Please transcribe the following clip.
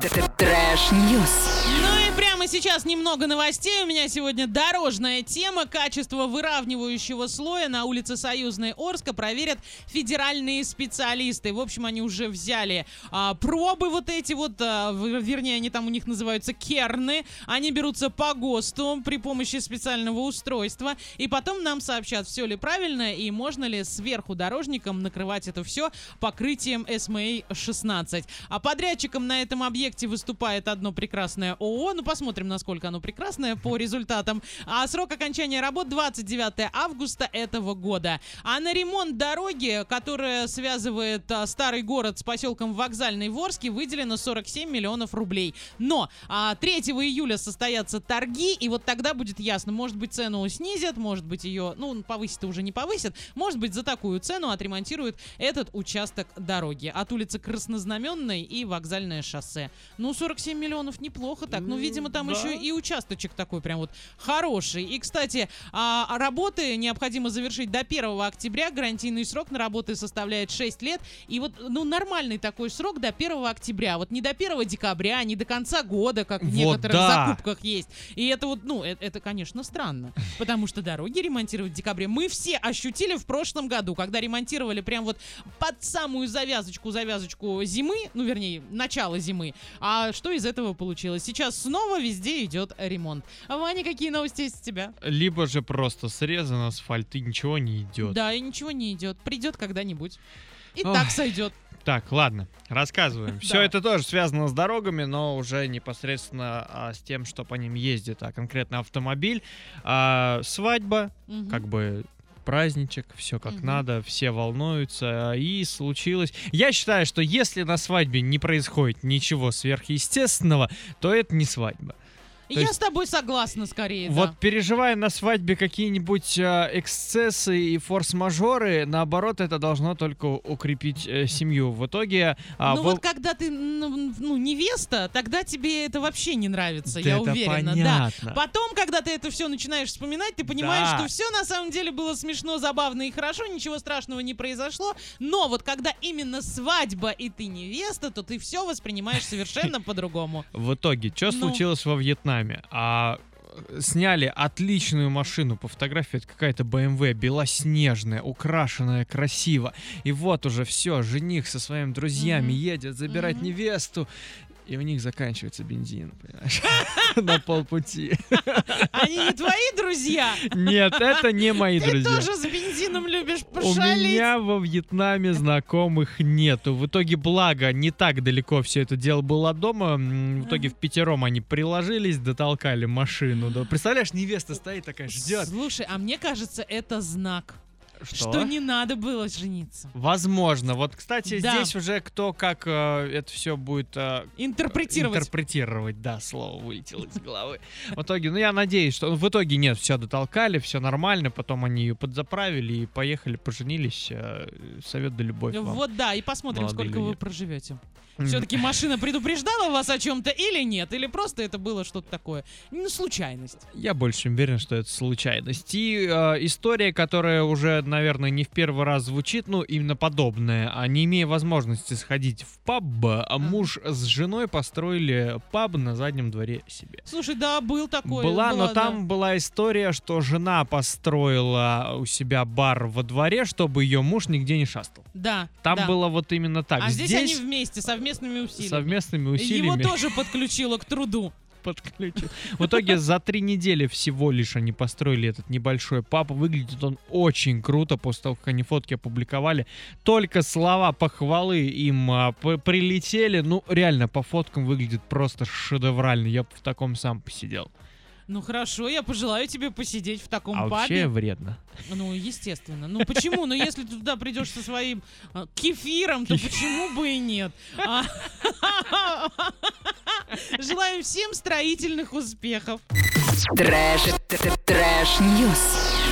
Trash news. Ну и сейчас немного новостей. У меня сегодня дорожная тема. Качество выравнивающего слоя на улице Союзной Орска проверят федеральные специалисты. В общем, они уже взяли а, пробы вот эти вот, а, вернее, они там у них называются керны. Они берутся по ГОСТу при помощи специального устройства. И потом нам сообщат, все ли правильно и можно ли сверху дорожникам накрывать это все покрытием SMA-16. А подрядчиком на этом объекте выступает одно прекрасное ООО. Ну, посмотрим, насколько оно прекрасное по результатам. А срок окончания работ 29 августа этого года. А на ремонт дороги, которая связывает а, старый город с поселком Вокзальный в выделено 47 миллионов рублей. Но а, 3 июля состоятся торги, и вот тогда будет ясно, может быть, цену снизят, может быть, ее, ну, повысить уже не повысят, может быть, за такую цену отремонтируют этот участок дороги от улицы Краснознаменной и вокзальное шоссе. Ну, 47 миллионов неплохо так. Ну, видимо, там да. еще и участочек такой прям вот хороший. И, кстати, а, работы необходимо завершить до 1 октября. Гарантийный срок на работы составляет 6 лет. И вот, ну, нормальный такой срок до 1 октября. Вот не до 1 декабря, не до конца года, как в Вот некоторых да. закупках есть. И это вот, ну, это, это, конечно, странно. Потому что дороги ремонтировать в декабре мы все ощутили в прошлом году, когда ремонтировали прям вот под самую завязочку, завязочку зимы, ну, вернее, начало зимы. А что из этого получилось? Сейчас снова везде идет ремонт. А Ваня, какие новости есть у тебя? Либо же просто срезан асфальт и ничего не идет. Да, и ничего не идет. Придет когда-нибудь. И Ой. так сойдет. Так, ладно, рассказываем. Все это тоже связано с дорогами, но уже непосредственно а, с тем, что по ним ездит, а конкретно автомобиль. А, свадьба, Мгм. как бы праздничек, все как Мгм. надо, все волнуются, и случилось. Я считаю, что если на свадьбе не происходит ничего сверхъестественного, то это не свадьба. Я есть- с тобой согласна скорее, Вот да. переживая на свадьбе какие-нибудь а, эксцессы и форс-мажоры, наоборот, это должно только укрепить э, семью. В итоге... а, ну вол- вот когда ты ну, ну, невеста, тогда тебе это вообще не нравится, Да я это уверена. понятно. Да. Потом, когда ты это все начинаешь вспоминать, ты понимаешь, Да. что все на самом деле было смешно, забавно и хорошо, ничего страшного не произошло. Но вот когда именно свадьба и ты невеста, то ты все воспринимаешь совершенно по-другому. В итоге, что Ну. случилось во Вьетнаме? А э, сняли отличную машину по фотографии, это какая-то BMW белоснежная, украшенная красиво. И вот уже все, жених со своими друзьями Мгм. едет забирать Мгм. невесту. И у них заканчивается бензин, понимаешь? На полпути. Они не твои друзья. Нет, это не мои Ты друзья. тоже с бензином любишь У пошалить. меня во Вьетнаме знакомых нету. В итоге, благо, не так далеко все это дело было от дома. В итоге в пятером они приложились, дотолкали машину. Представляешь, невеста стоит такая, ждет. Слушай, а мне кажется, это знак, Что? что не надо было жениться. Возможно. Вот, кстати, Да. здесь уже кто как э, это все будет э, Интерпретировать. интерпретировать. Да, слово вылетело из головы. В итоге, ну я надеюсь, что в итоге нет, все дотолкали, все нормально, потом они ее подзаправили и поехали, поженились. Э, Совет да любовь вам. Вот да, и посмотрим, сколько вы люди. проживете. Мгм. Все-таки машина предупреждала вас о чем-то или нет? Или просто это было что-то такое? Ну, случайность. Я больше уверен, что это случайность. И э, история, которая уже, наверное, не в первый раз звучит, ну, именно подобная. А не имея возможности сходить в паб, а муж с женой построили паб на заднем дворе себе. Слушай, да, был такой. была, но да. там была история, что жена построила у себя бар во дворе, чтобы ее муж нигде не шастал. Да. Там да. было вот именно так. А здесь, они вместе, совместными усилиями. совместными Его усилиями тоже подключило к труду. Подключил. В итоге за три недели всего лишь они построили этот небольшой паб. Выглядит он очень круто после того, как они фотки опубликовали. Только слова похвалы им а, прилетели. Ну, реально, по фоткам выглядит просто шедеврально. Я бы в таком сам посидел. Ну хорошо, я пожелаю тебе посидеть в таком А вообще пабе. вредно. Ну, естественно. Ну почему? Ну, если ты туда придешь со своим а, кефиром, то почему бы и нет? А, Желаем всем строительных успехов. Trash, trash news.